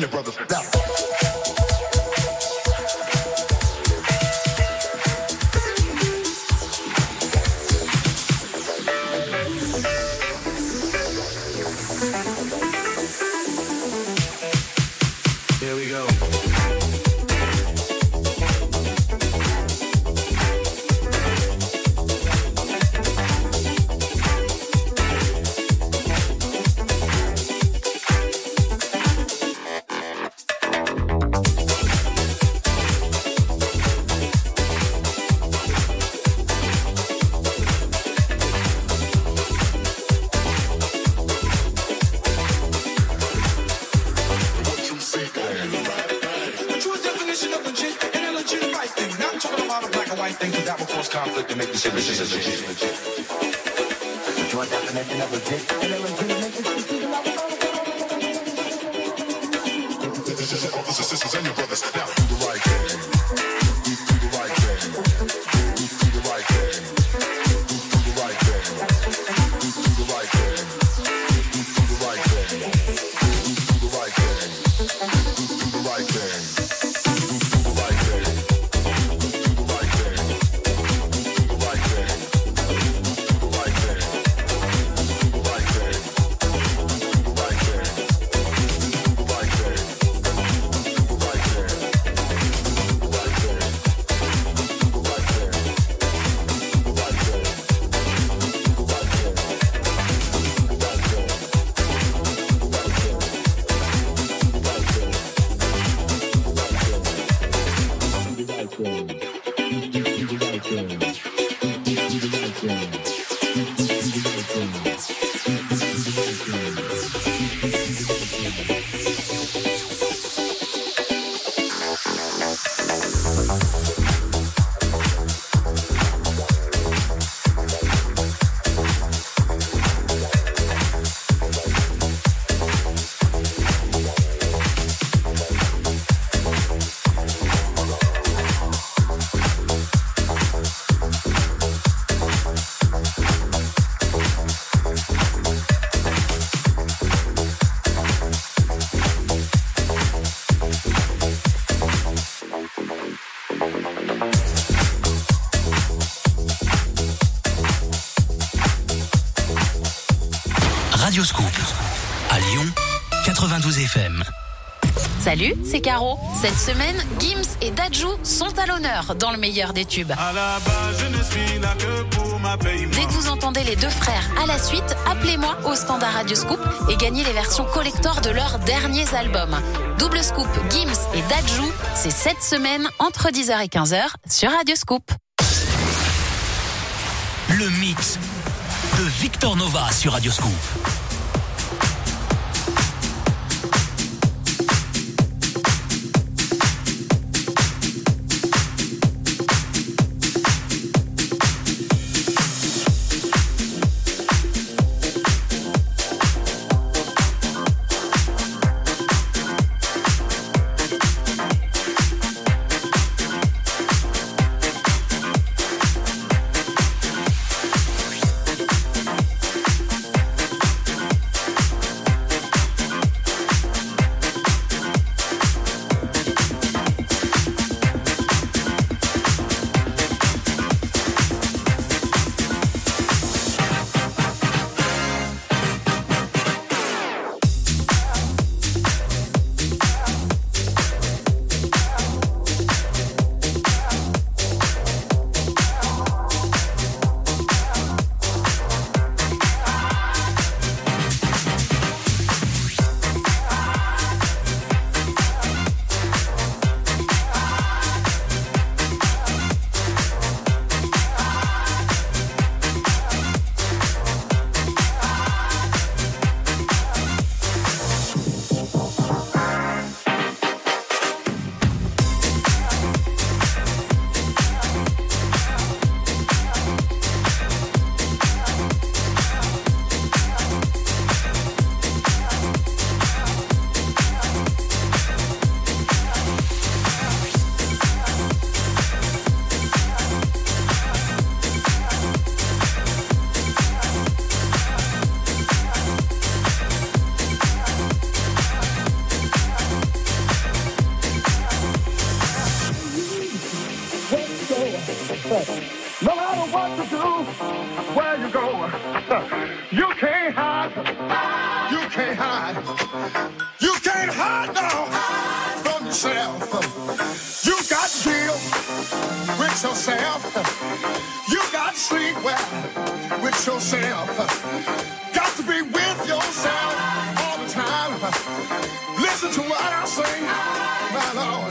the brother. Salut, c'est Caro. Cette semaine, Gims et Dajou sont à l'honneur dans le meilleur des tubes. Dès que vous entendez les deux frères à la suite, appelez-moi au standard Radio Scoop et gagnez les versions collector de leurs derniers albums. Double Scoop, Gims et Dajou, c'est cette semaine entre 10h et 15h sur Radio Scoop. Le mix de Victor Nova sur Radio Scoop. yourself. Got to be with yourself all the time. Listen to what I say, my Lord.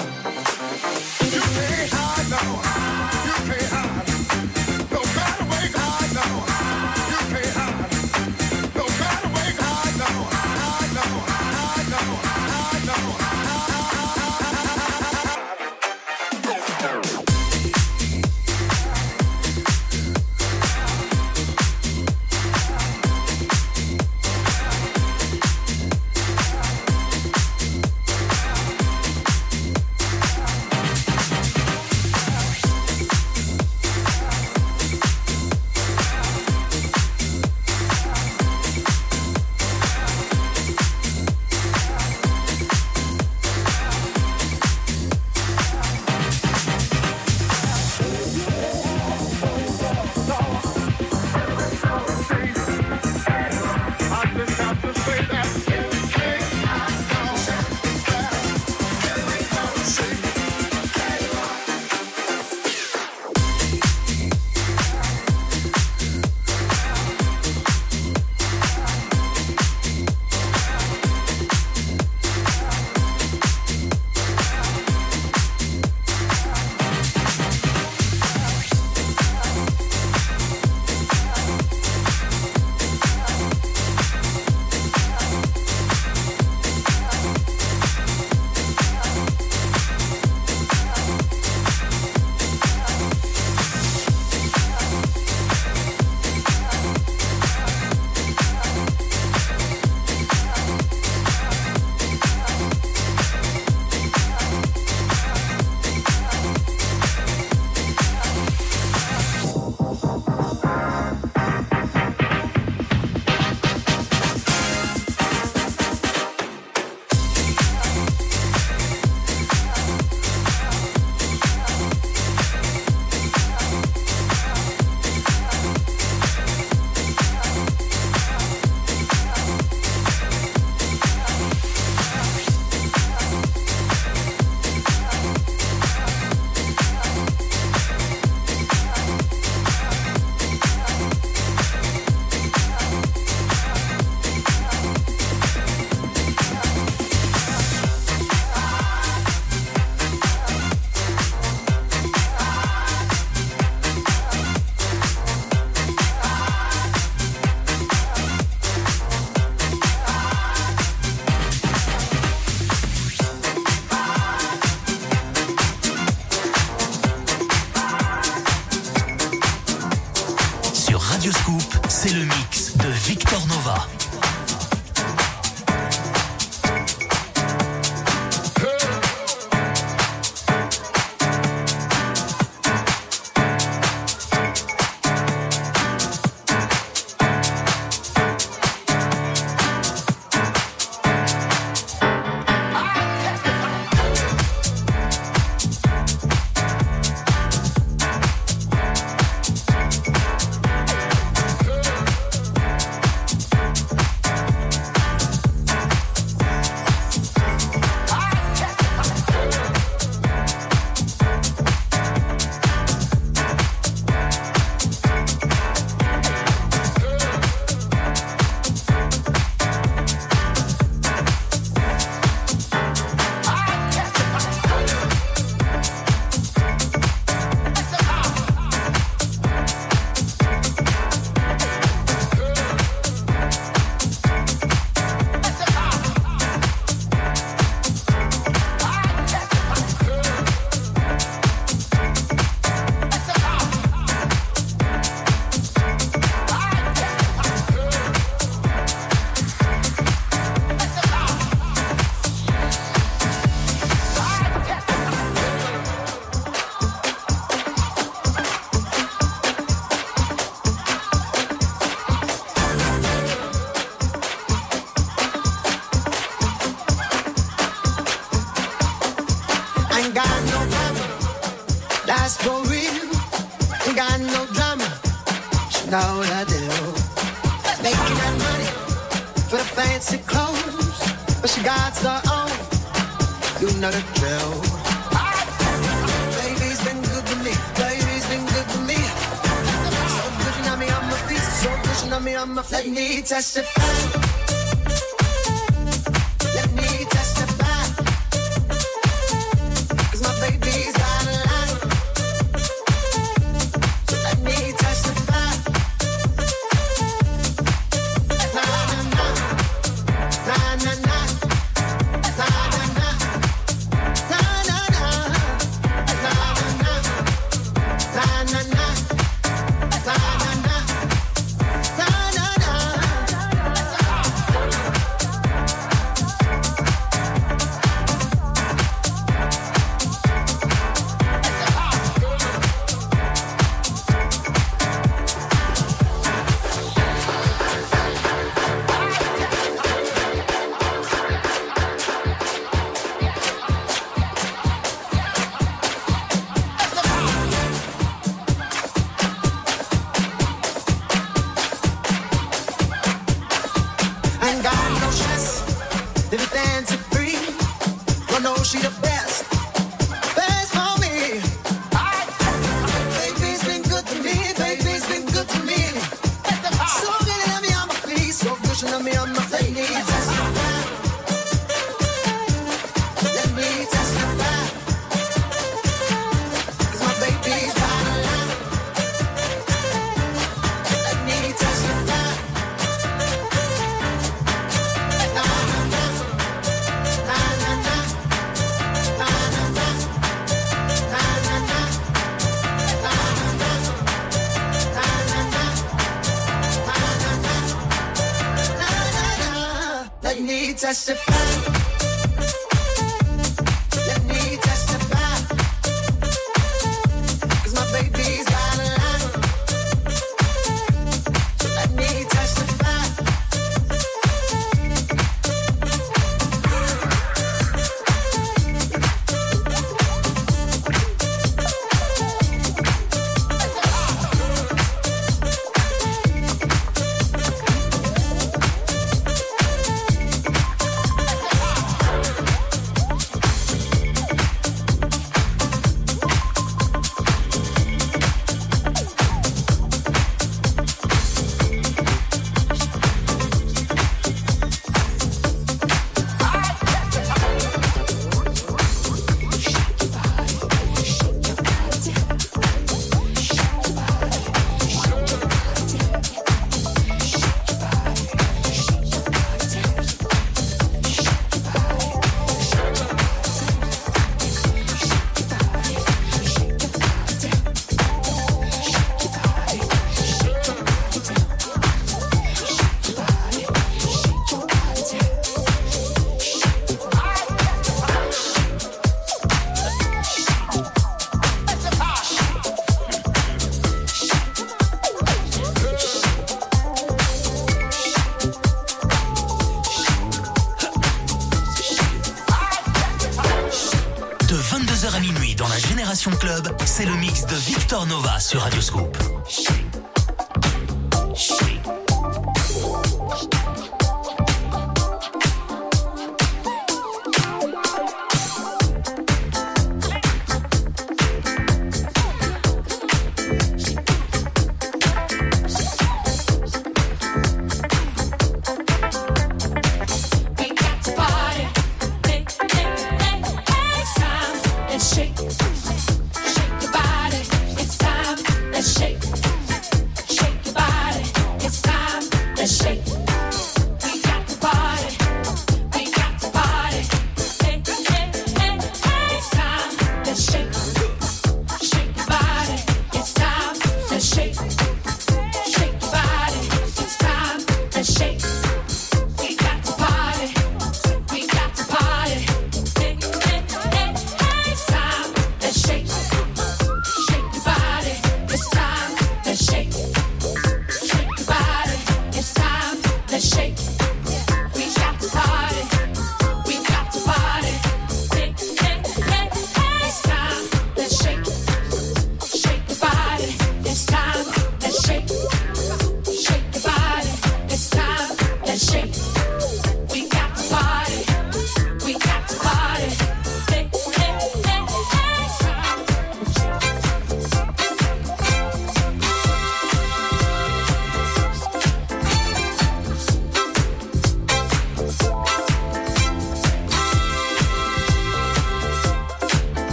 Sur Radioscope.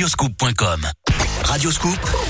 radioscoop.com. Radioscoop.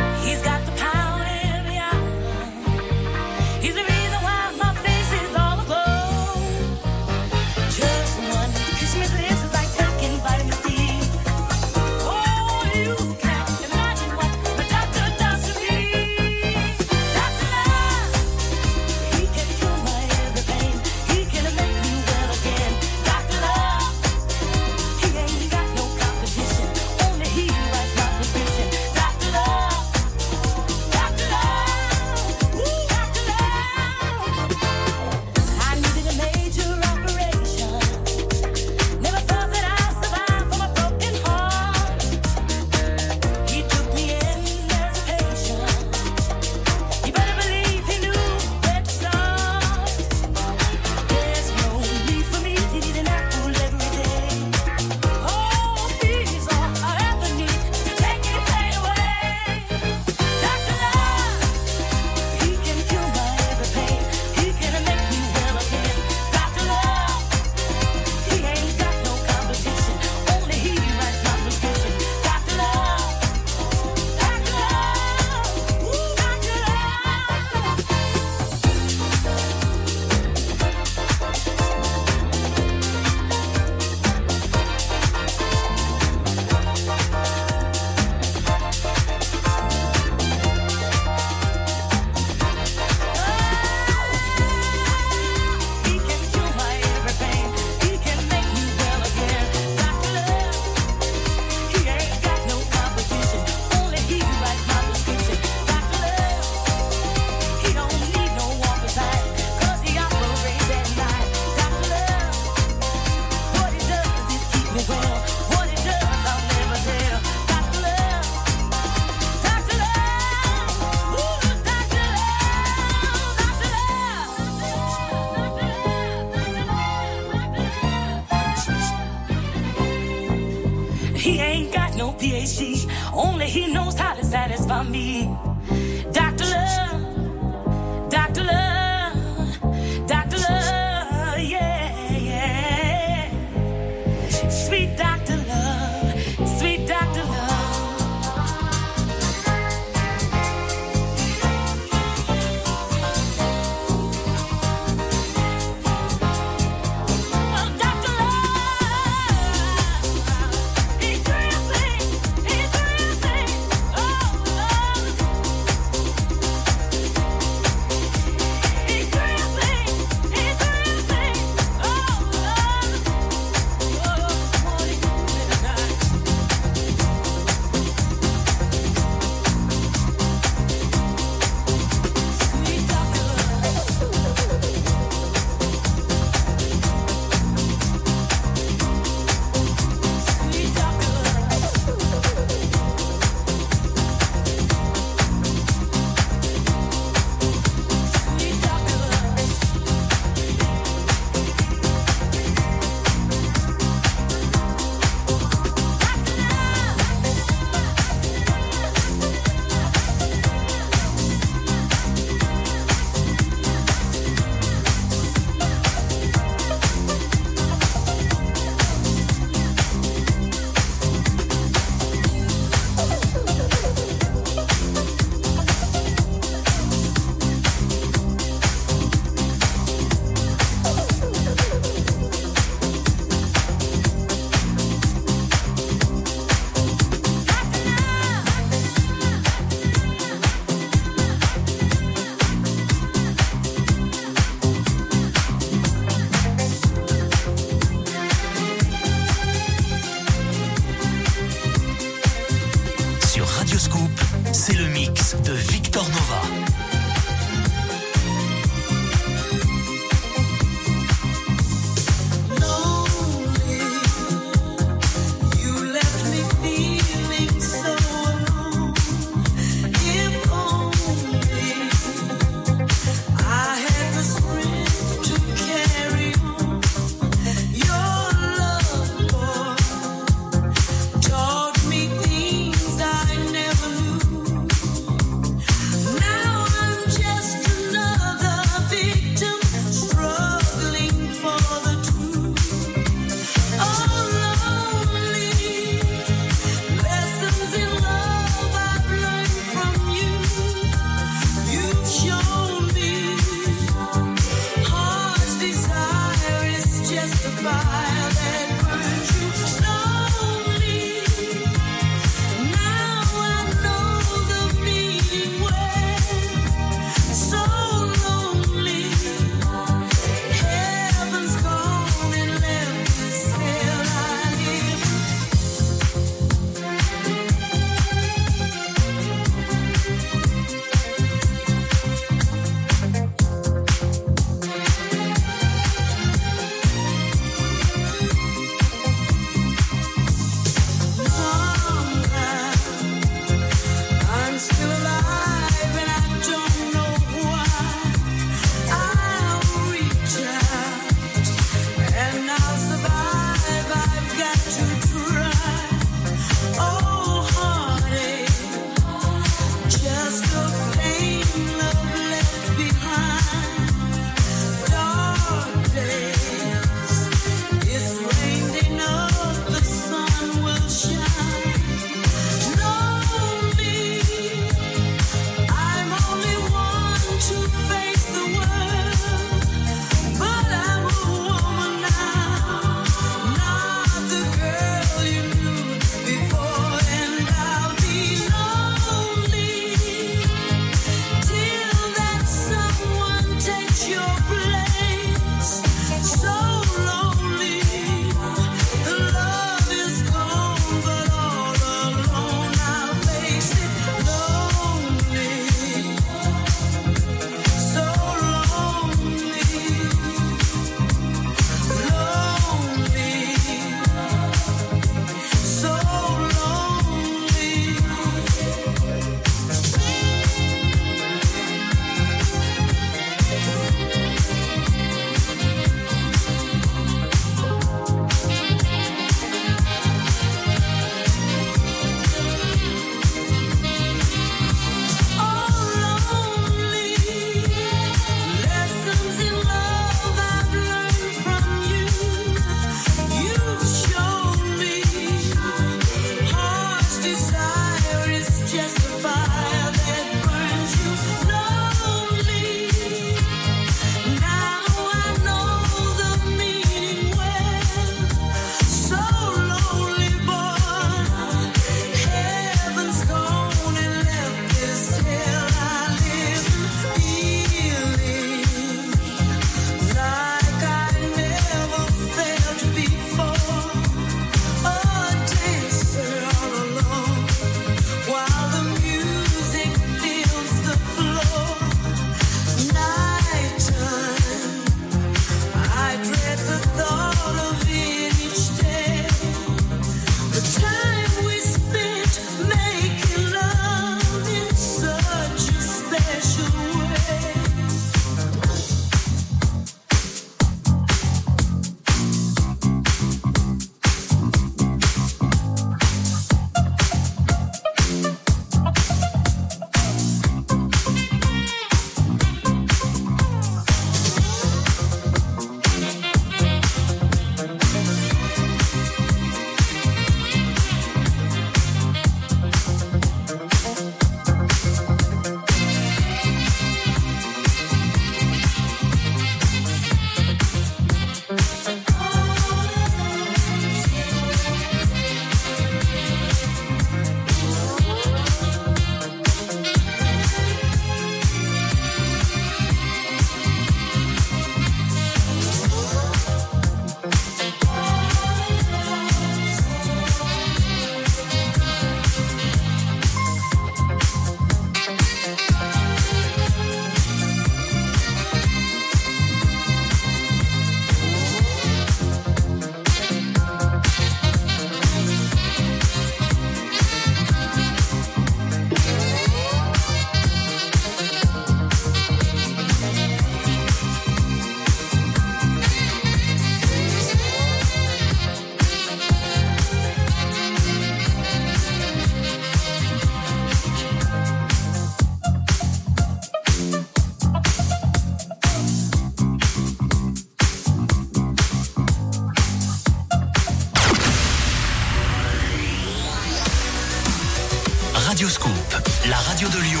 Radio de Lyon,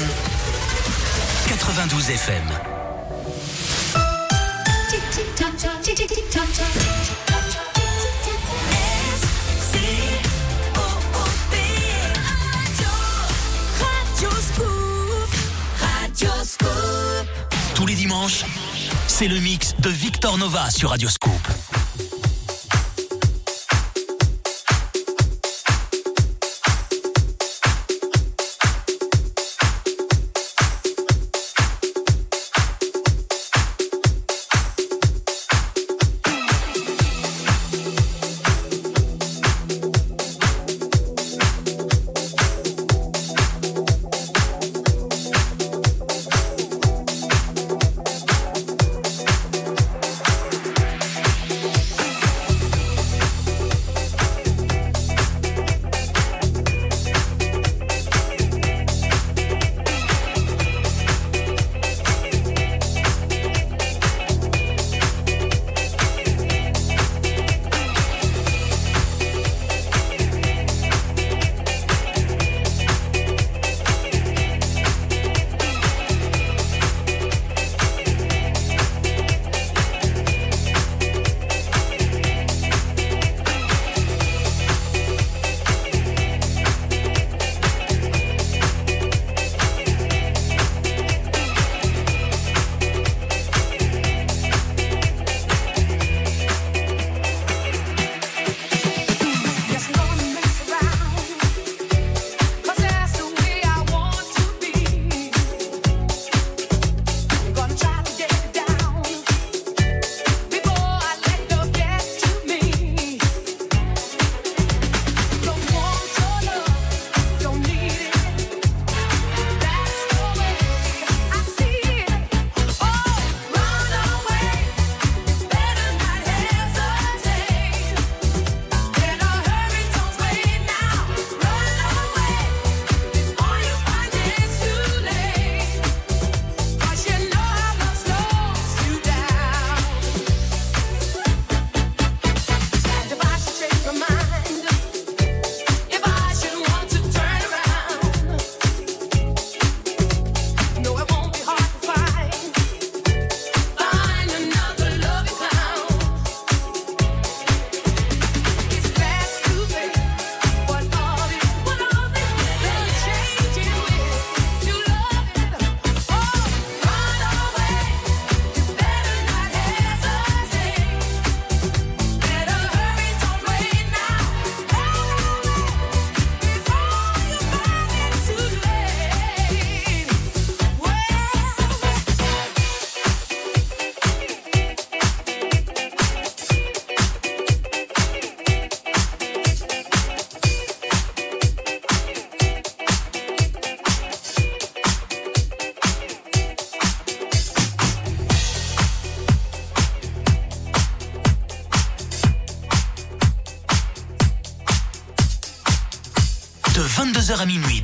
92 FM. Tous les dimanches, c'est le mix de Victor Nova sur Radioscoop.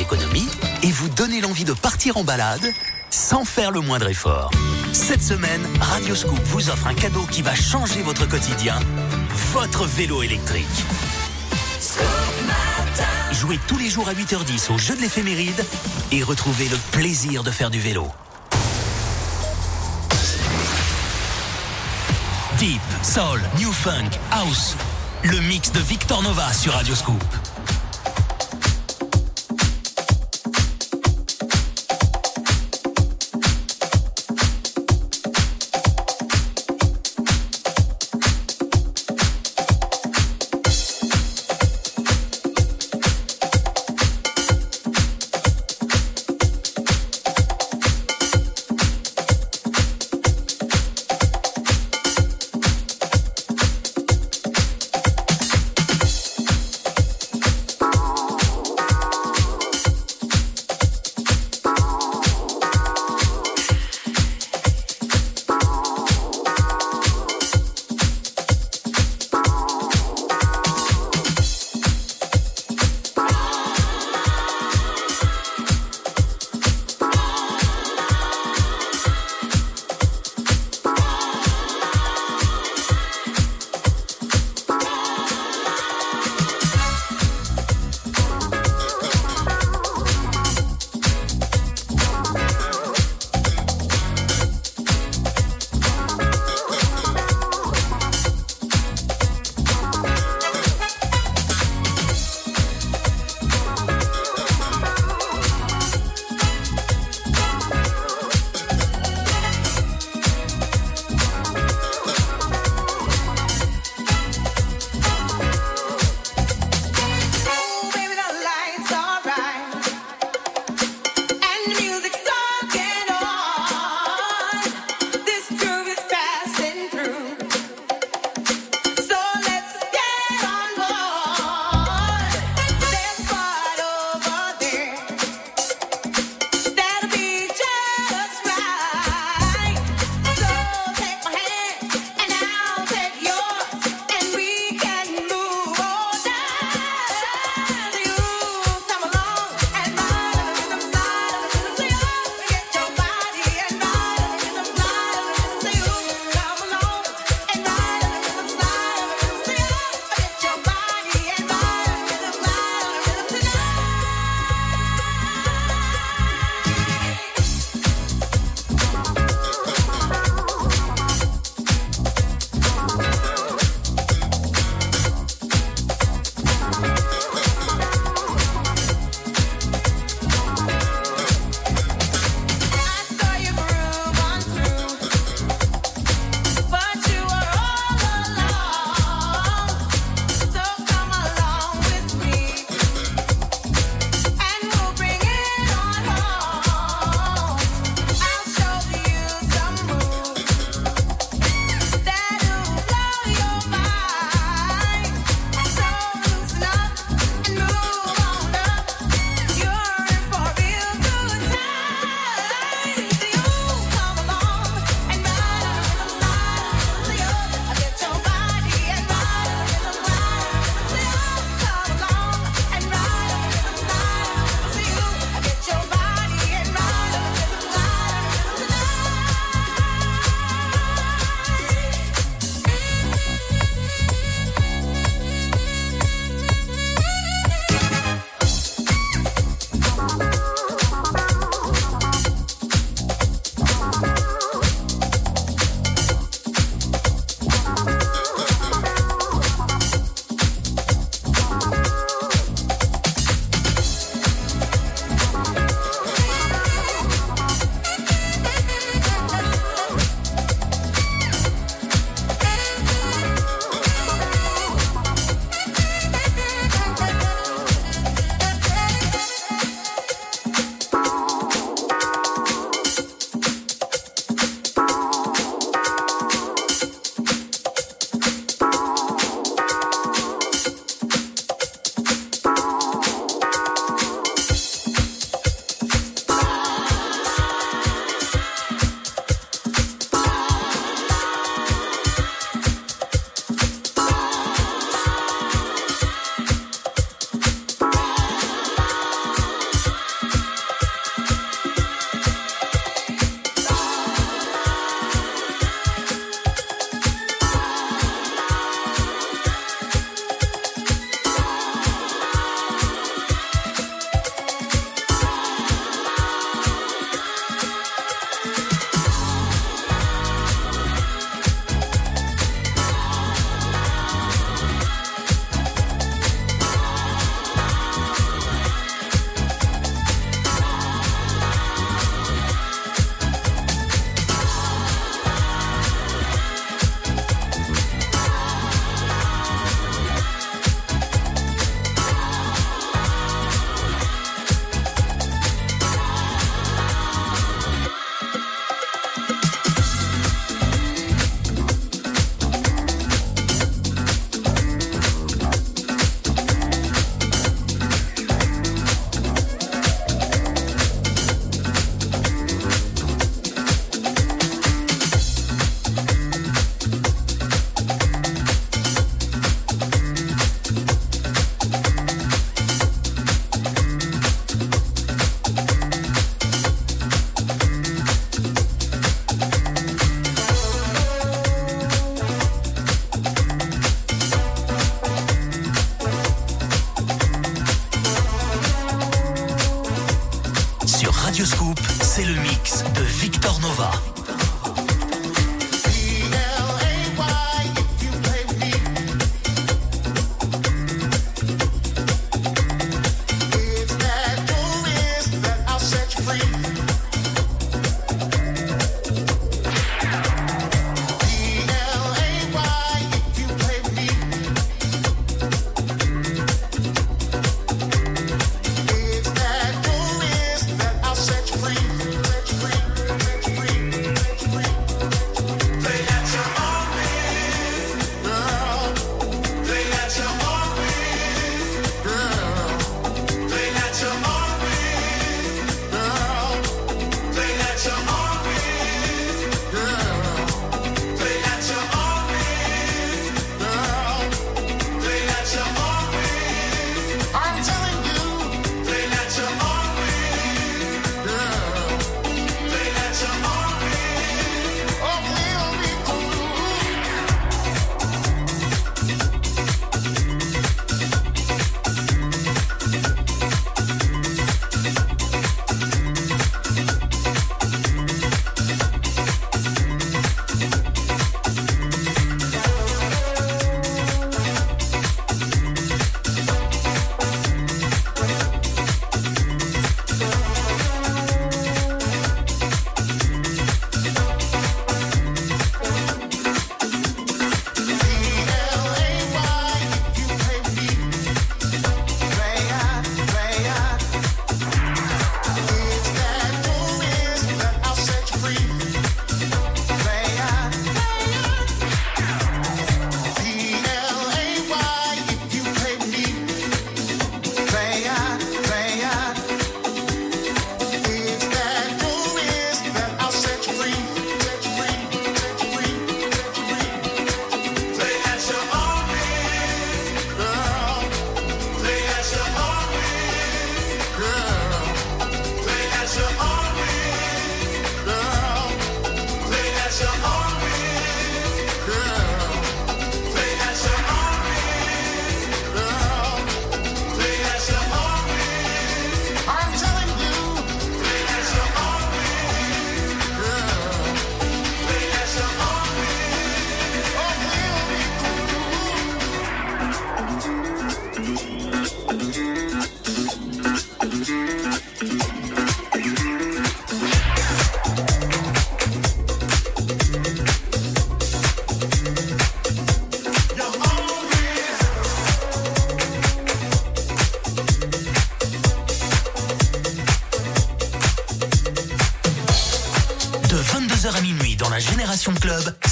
Économies et vous donner l'envie de partir en balade sans faire le moindre effort. Cette semaine, Radio Scoop vous offre un cadeau qui va changer votre quotidien, votre vélo électrique. Jouez tous les jours à 8h10 au jeu de l'éphéméride et retrouvez le plaisir de faire du vélo. Deep, Soul, New Funk, House. Le mix de Victor Nova sur Radio Scoop.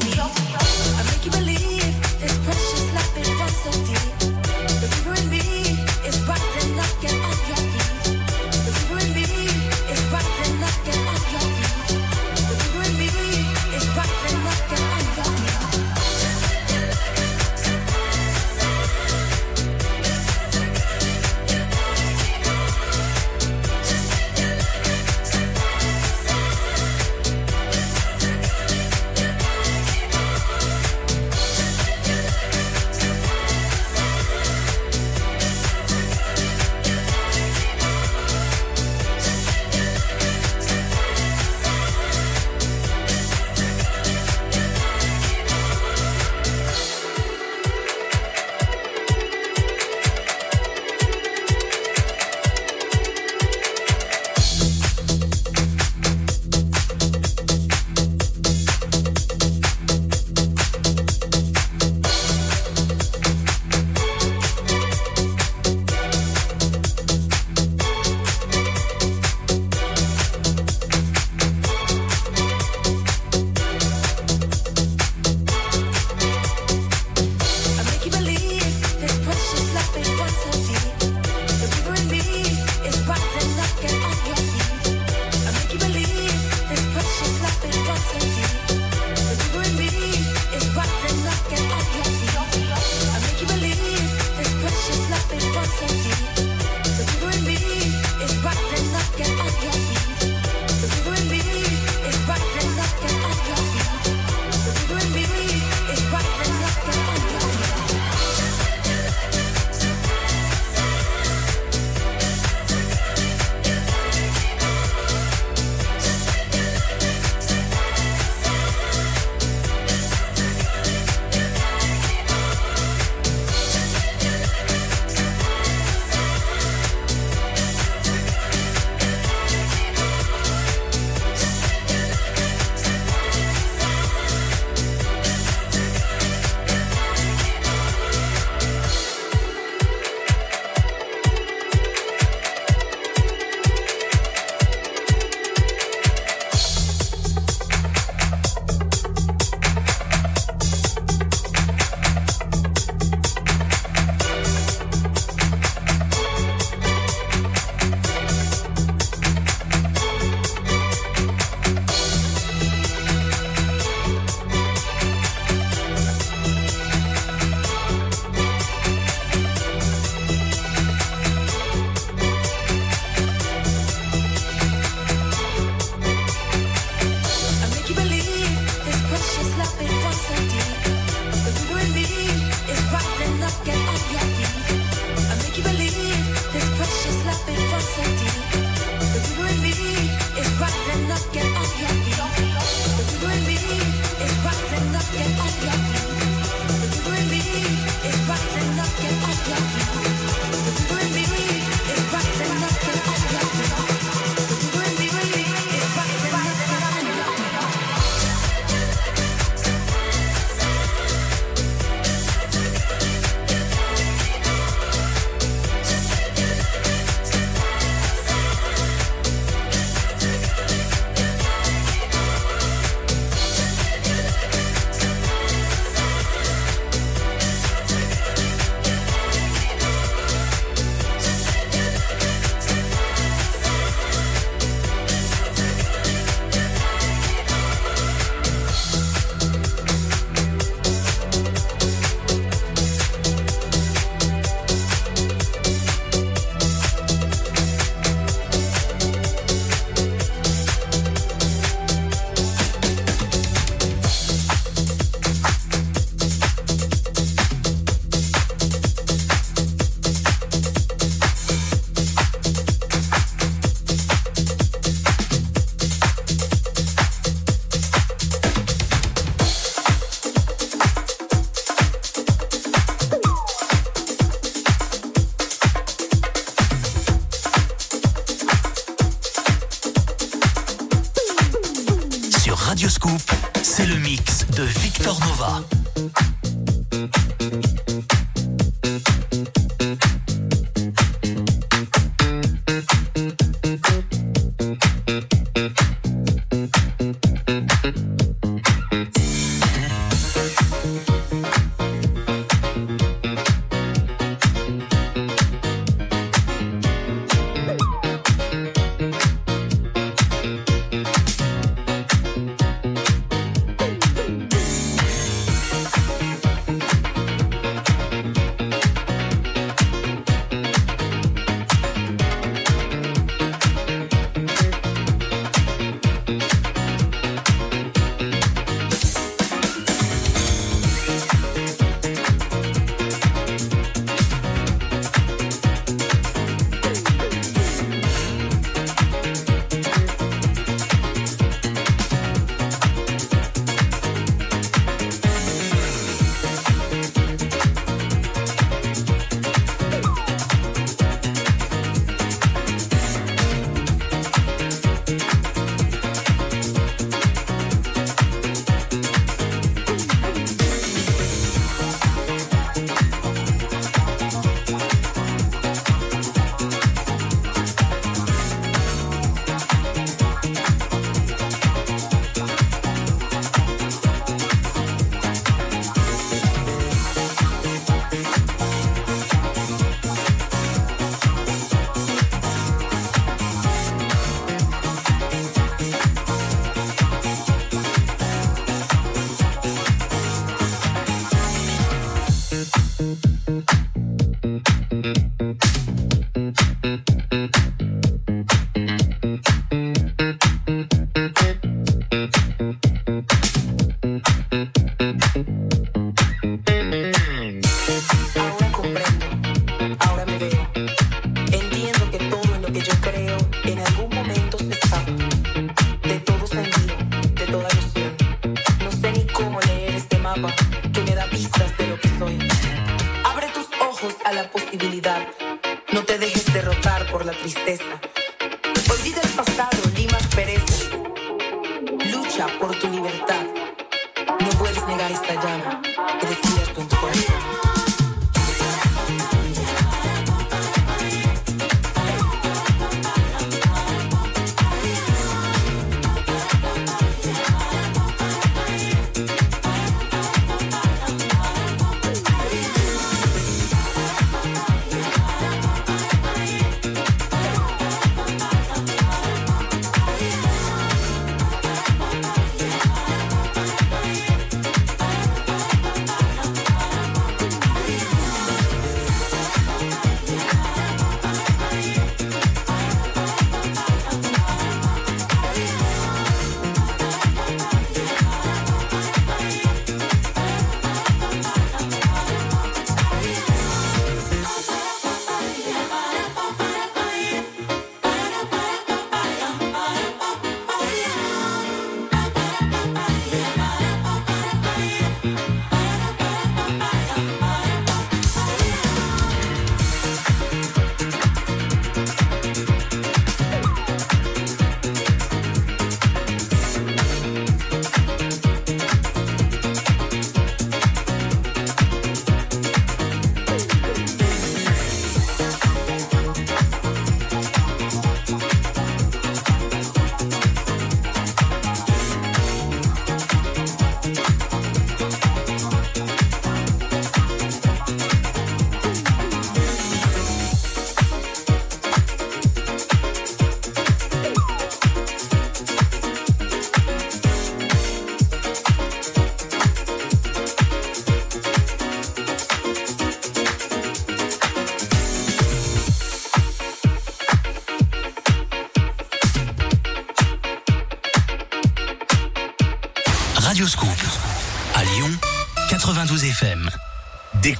we all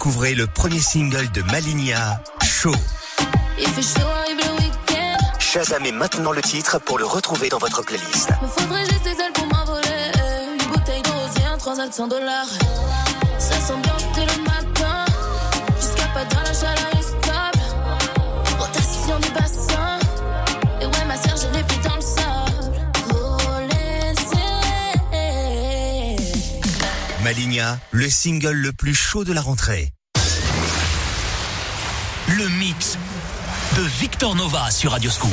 Découvrez le premier single de Malinia, Show. Shazamez maintenant le titre pour le retrouver dans votre playlist. Me faudrait juste des ailes pour m'envoler. Une bouteille de rosé, un transact 100 dollars. Ça sent bien, le matin. Maligna, le single le plus chaud de la rentrée. Le mix de Victor Nova sur Radioscoop.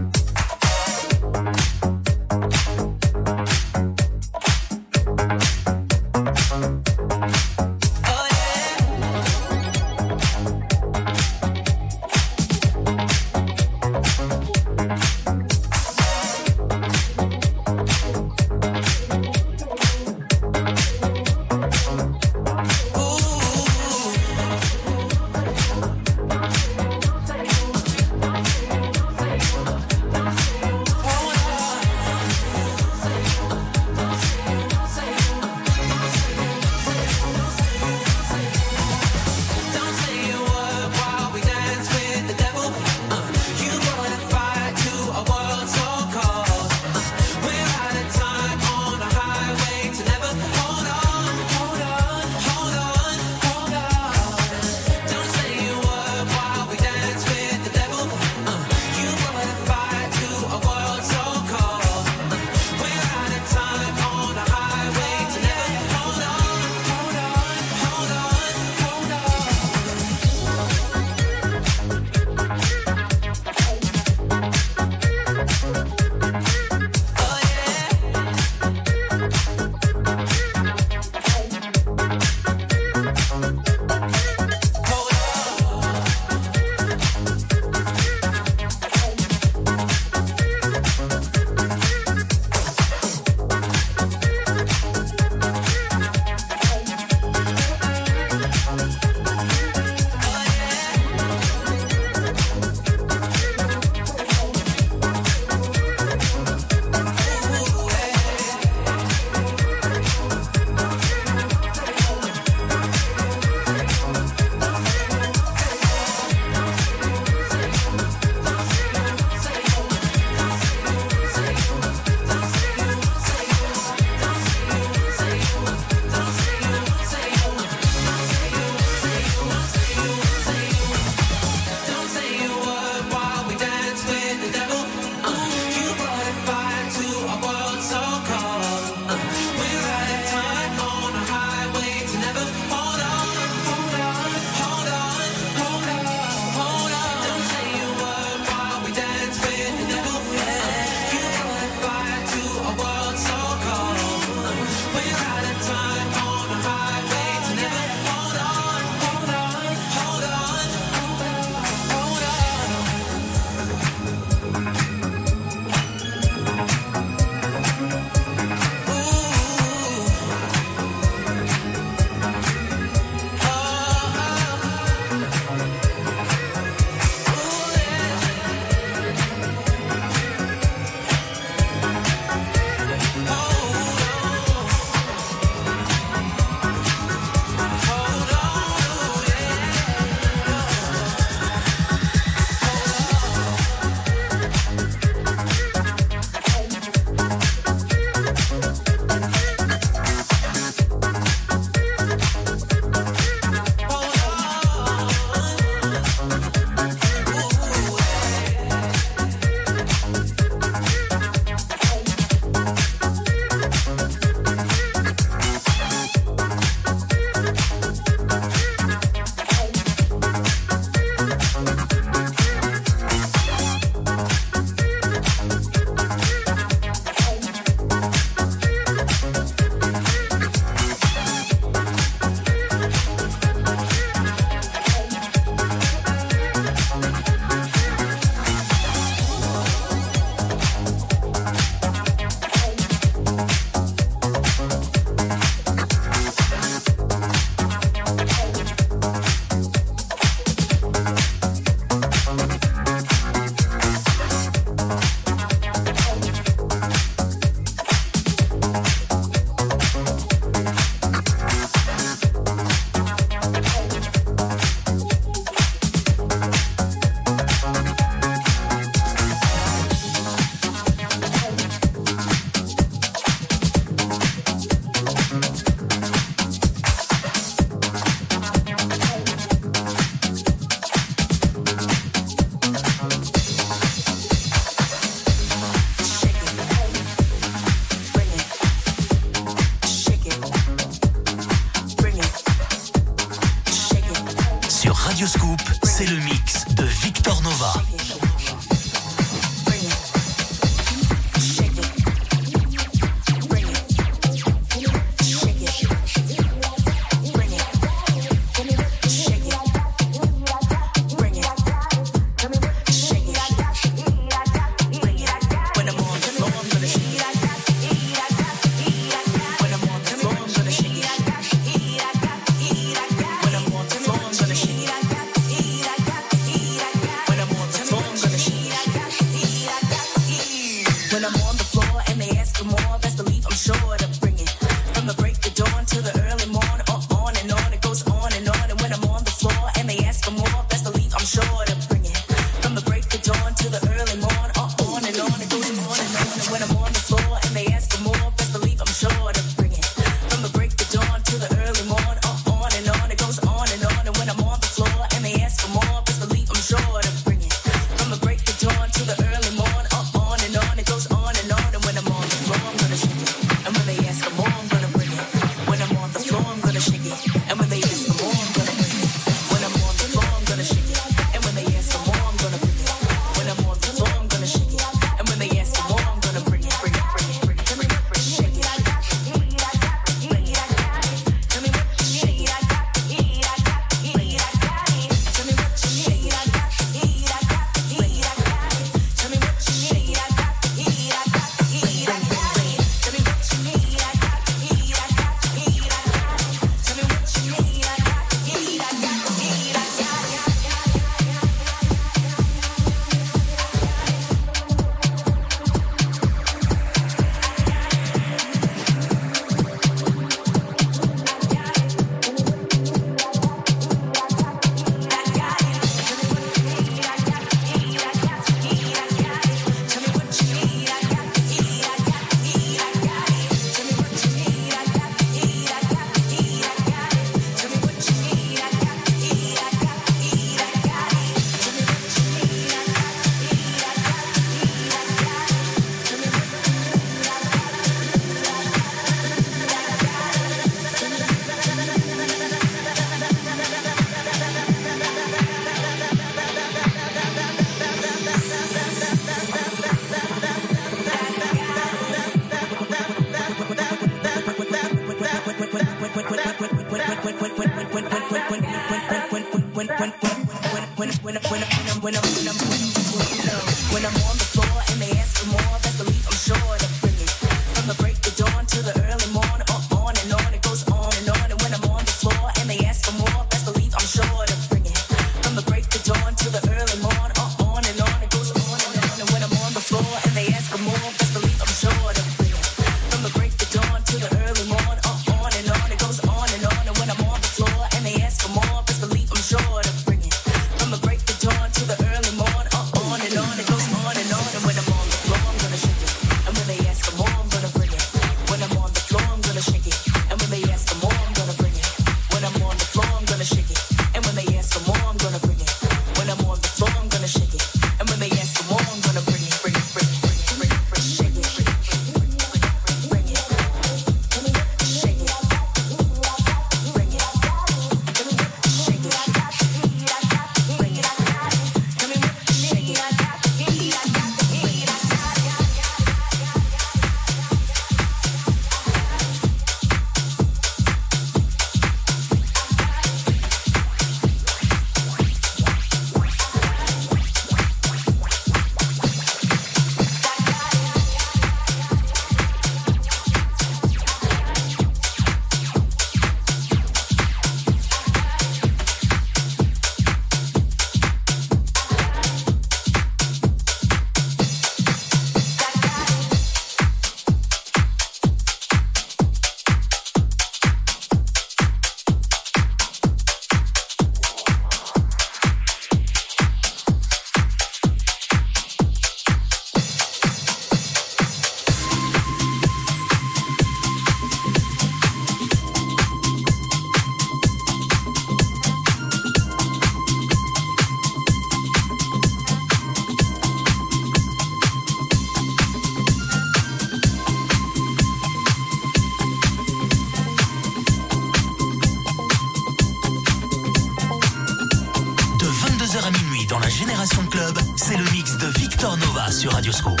Sur Radioscope.